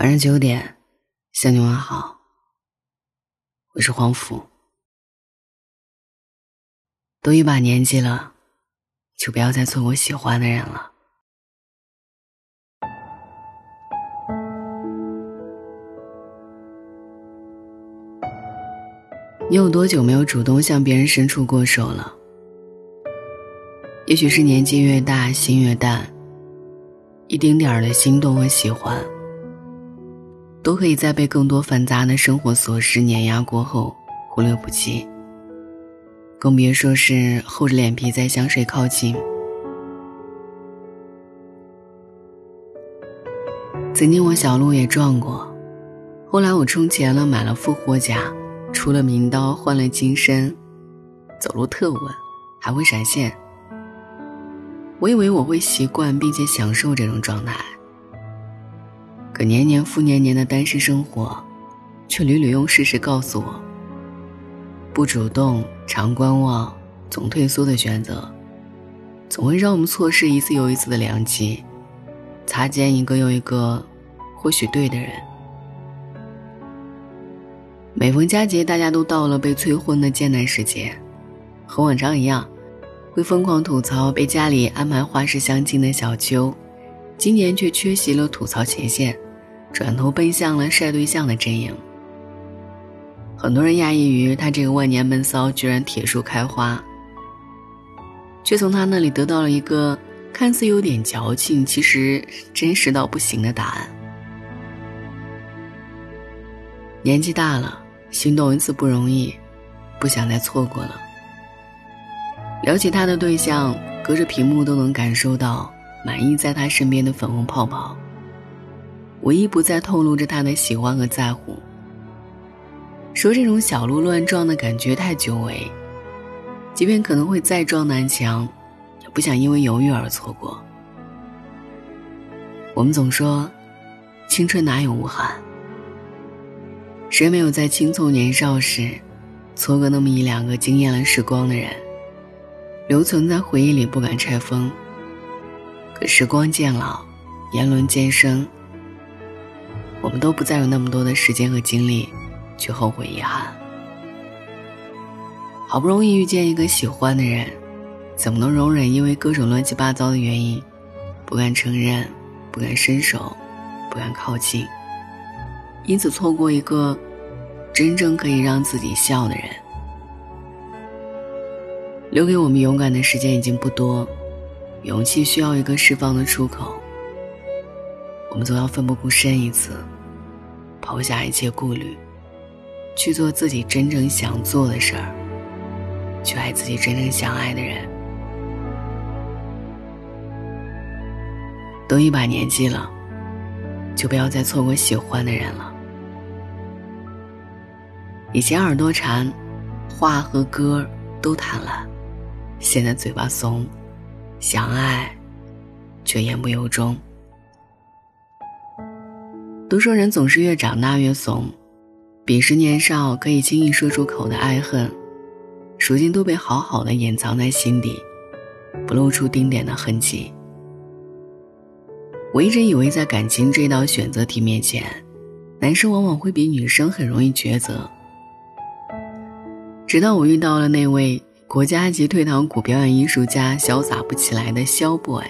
晚上九点，向你问好。我是黄甫。都一把年纪了，就不要再错过喜欢的人了。你有多久没有主动向别人伸出过手了？也许是年纪越大，心越淡，一丁点儿的心动和喜欢。都可以在被更多繁杂的生活琐事碾压过后忽略不计，更别说是厚着脸皮再向谁靠近。曾经我小路也撞过，后来我充钱了，买了复活甲，出了名刀，换了金身，走路特稳，还会闪现。我以为我会习惯并且享受这种状态。可年年复年年的单身生活，却屡屡用事实告诉我：不主动、常观望、总退缩的选择，总会让我们错失一次又一次的良机，擦肩一个又一个或许对的人。每逢佳节，大家都到了被催婚的艰难时节，和往常一样，会疯狂吐槽被家里安排花式相亲的小秋，今年却缺席了吐槽前线。转头奔向了晒对象的阵营。很多人讶异于他这个万年闷骚居然铁树开花，却从他那里得到了一个看似有点矫情，其实真实到不行的答案。年纪大了，心动一次不容易，不想再错过了。聊起他的对象，隔着屏幕都能感受到满意在他身边的粉红泡泡。唯一不再透露着他的喜欢和在乎。说这种小鹿乱撞的感觉太久违，即便可能会再撞南墙，也不想因为犹豫而错过。我们总说，青春哪有无憾？谁没有在青葱年少时，错过那么一两个惊艳了时光的人，留存在回忆里不敢拆封？可时光渐老，年轮渐生。我们都不再有那么多的时间和精力，去后悔遗憾。好不容易遇见一个喜欢的人，怎么能容忍因为各种乱七八糟的原因，不敢承认，不敢伸手，不敢靠近，因此错过一个真正可以让自己笑的人？留给我们勇敢的时间已经不多，勇气需要一个释放的出口。我们总要奋不顾身一次，抛下一切顾虑，去做自己真正想做的事儿，去爱自己真正想爱的人。都一把年纪了，就不要再错过喜欢的人了。以前耳朵馋，话和歌都贪婪，现在嘴巴怂，想爱，却言不由衷。都说人总是越长大越怂，彼时年少可以轻易说出口的爱恨，如今都被好好的掩藏在心底，不露出丁点的痕迹。我一直以为在感情这道选择题面前，男生往往会比女生很容易抉择。直到我遇到了那位国家级退堂鼓表演艺术家，潇洒不起来的肖 boy。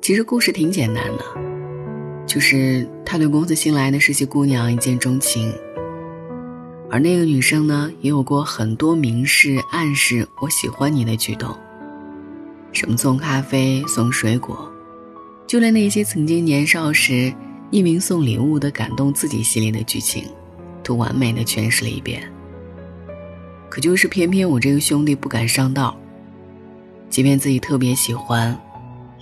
其实故事挺简单的。就是他对公司新来的实习姑娘一见钟情，而那个女生呢，也有过很多明示暗示我喜欢你的举动，什么送咖啡、送水果，就连那些曾经年少时匿名送礼物的感动自己系列的剧情，都完美的诠释了一遍。可就是偏偏我这个兄弟不敢上道，即便自己特别喜欢，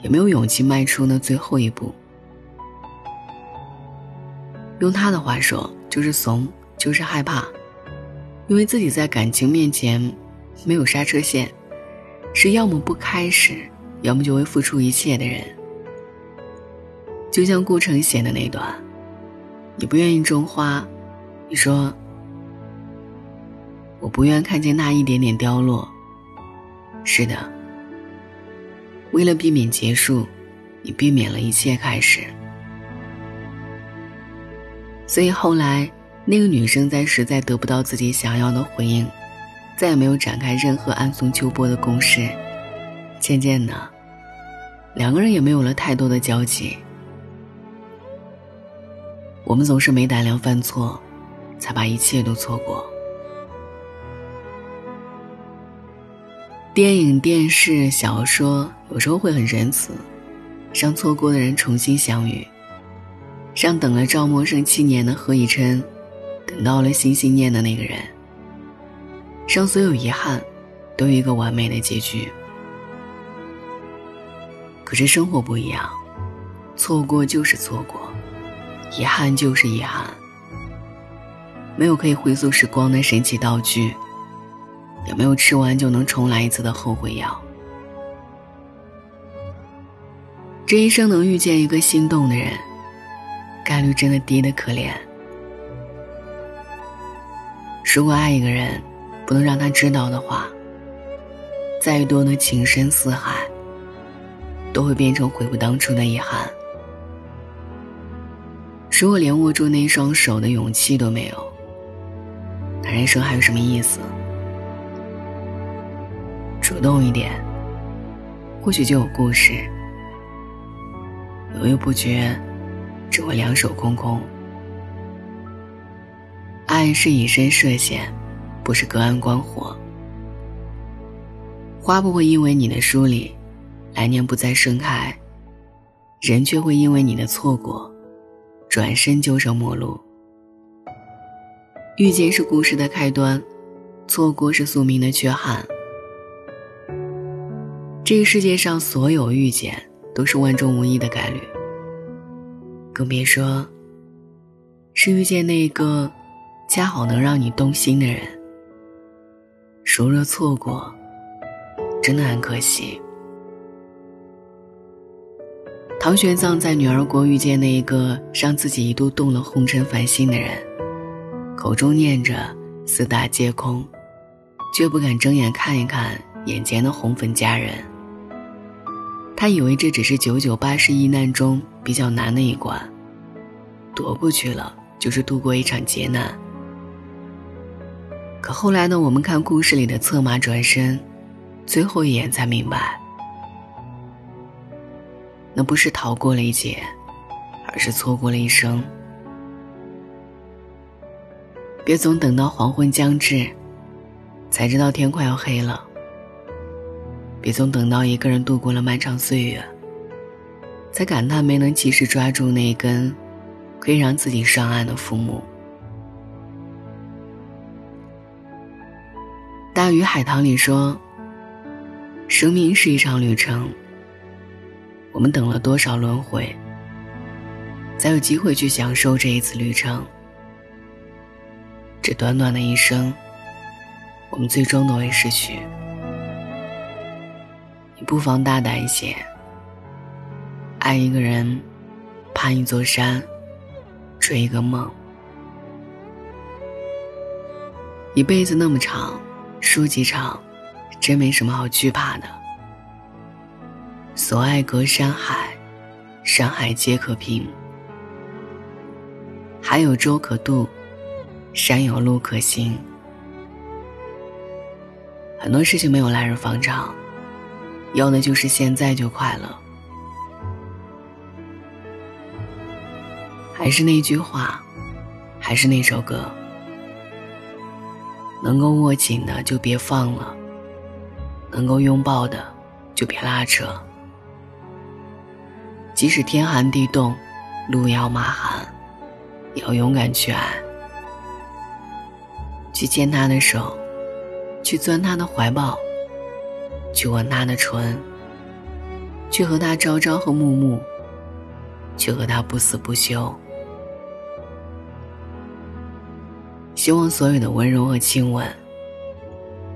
也没有勇气迈出那最后一步。用他的话说，就是怂，就是害怕，因为自己在感情面前没有刹车线，是要么不开始，要么就会付出一切的人。就像顾城写的那段：“你不愿意种花，你说我不愿看见那一点点凋落。”是的，为了避免结束，你避免了一切开始。所以后来，那个女生在实在得不到自己想要的回应，再也没有展开任何暗送秋波的攻势。渐渐的，两个人也没有了太多的交集。我们总是没胆量犯错，才把一切都错过。电影、电视、小说有时候会很仁慈，让错过的人重新相遇，让等了赵默笙七年的何以琛，等到了心心念的那个人，让所有遗憾都有一个完美的结局。可是生活不一样，错过就是错过，遗憾就是遗憾，没有可以回溯时光的神奇道具。也没有吃完就能重来一次的后悔药。这一生能遇见一个心动的人，概率真的低的可怜。如果爱一个人，不能让他知道的话，再多的情深似海，都会变成悔不当初的遗憾。如果连握住那双手的勇气都没有，那人生还有什么意思？主动一点，或许就有故事；犹豫不决，只会两手空空。爱是以身涉险，不是隔岸观火。花不会因为你的疏离，来年不再盛开；人却会因为你的错过，转身就成陌路。遇见是故事的开端，错过是宿命的缺憾。这个世界上所有遇见都是万中无一的概率，更别说是遇见那个恰好能让你动心的人。如若错过，真的很可惜。唐玄奘在女儿国遇见那一个让自己一度动了红尘凡心的人，口中念着四大皆空，却不敢睁眼看一看眼前的红粉佳人。他以为这只是九九八十一难中比较难的一关，躲过去了就是度过一场劫难。可后来呢？我们看故事里的策马转身，最后一眼才明白，那不是逃过了一劫，而是错过了一生。别总等到黄昏将至，才知道天快要黑了。别总等到一个人度过了漫长岁月，才感叹没能及时抓住那根可以让自己上岸的浮木。《大鱼海棠》里说：“生命是一场旅程，我们等了多少轮回，才有机会去享受这一次旅程？这短短的一生，我们最终都会失去。”你不妨大胆一些，爱一个人，攀一座山，追一个梦。一辈子那么长，输几场，真没什么好惧怕的。所爱隔山海，山海皆可平。海有舟可渡，山有路可行。很多事情没有来日方长。要的就是现在就快乐。还是那句话，还是那首歌。能够握紧的就别放了，能够拥抱的就别拉扯。即使天寒地冻，路遥马寒，也要勇敢去爱。去牵他的手，去钻他的怀抱。去吻他的唇，去和他朝朝和暮暮，去和他不死不休。希望所有的温柔和亲吻，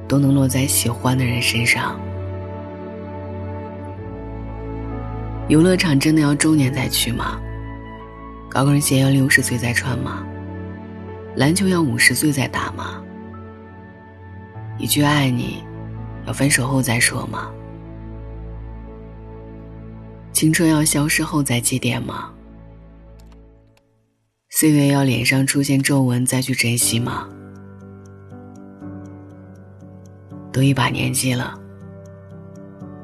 都能落在喜欢的人身上。游乐场真的要中年再去吗？高跟鞋要六十岁再穿吗？篮球要五十岁再打吗？一句爱你。要分手后再说吗？青春要消失后再祭奠吗？岁月要脸上出现皱纹再去珍惜吗？都一把年纪了，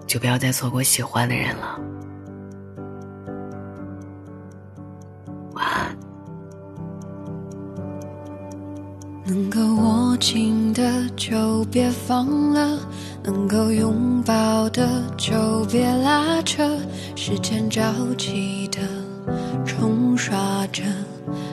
就不要再错过喜欢的人了。晚安。能够握紧的就别放了，能够拥抱的就别拉扯，时间着急的冲刷着，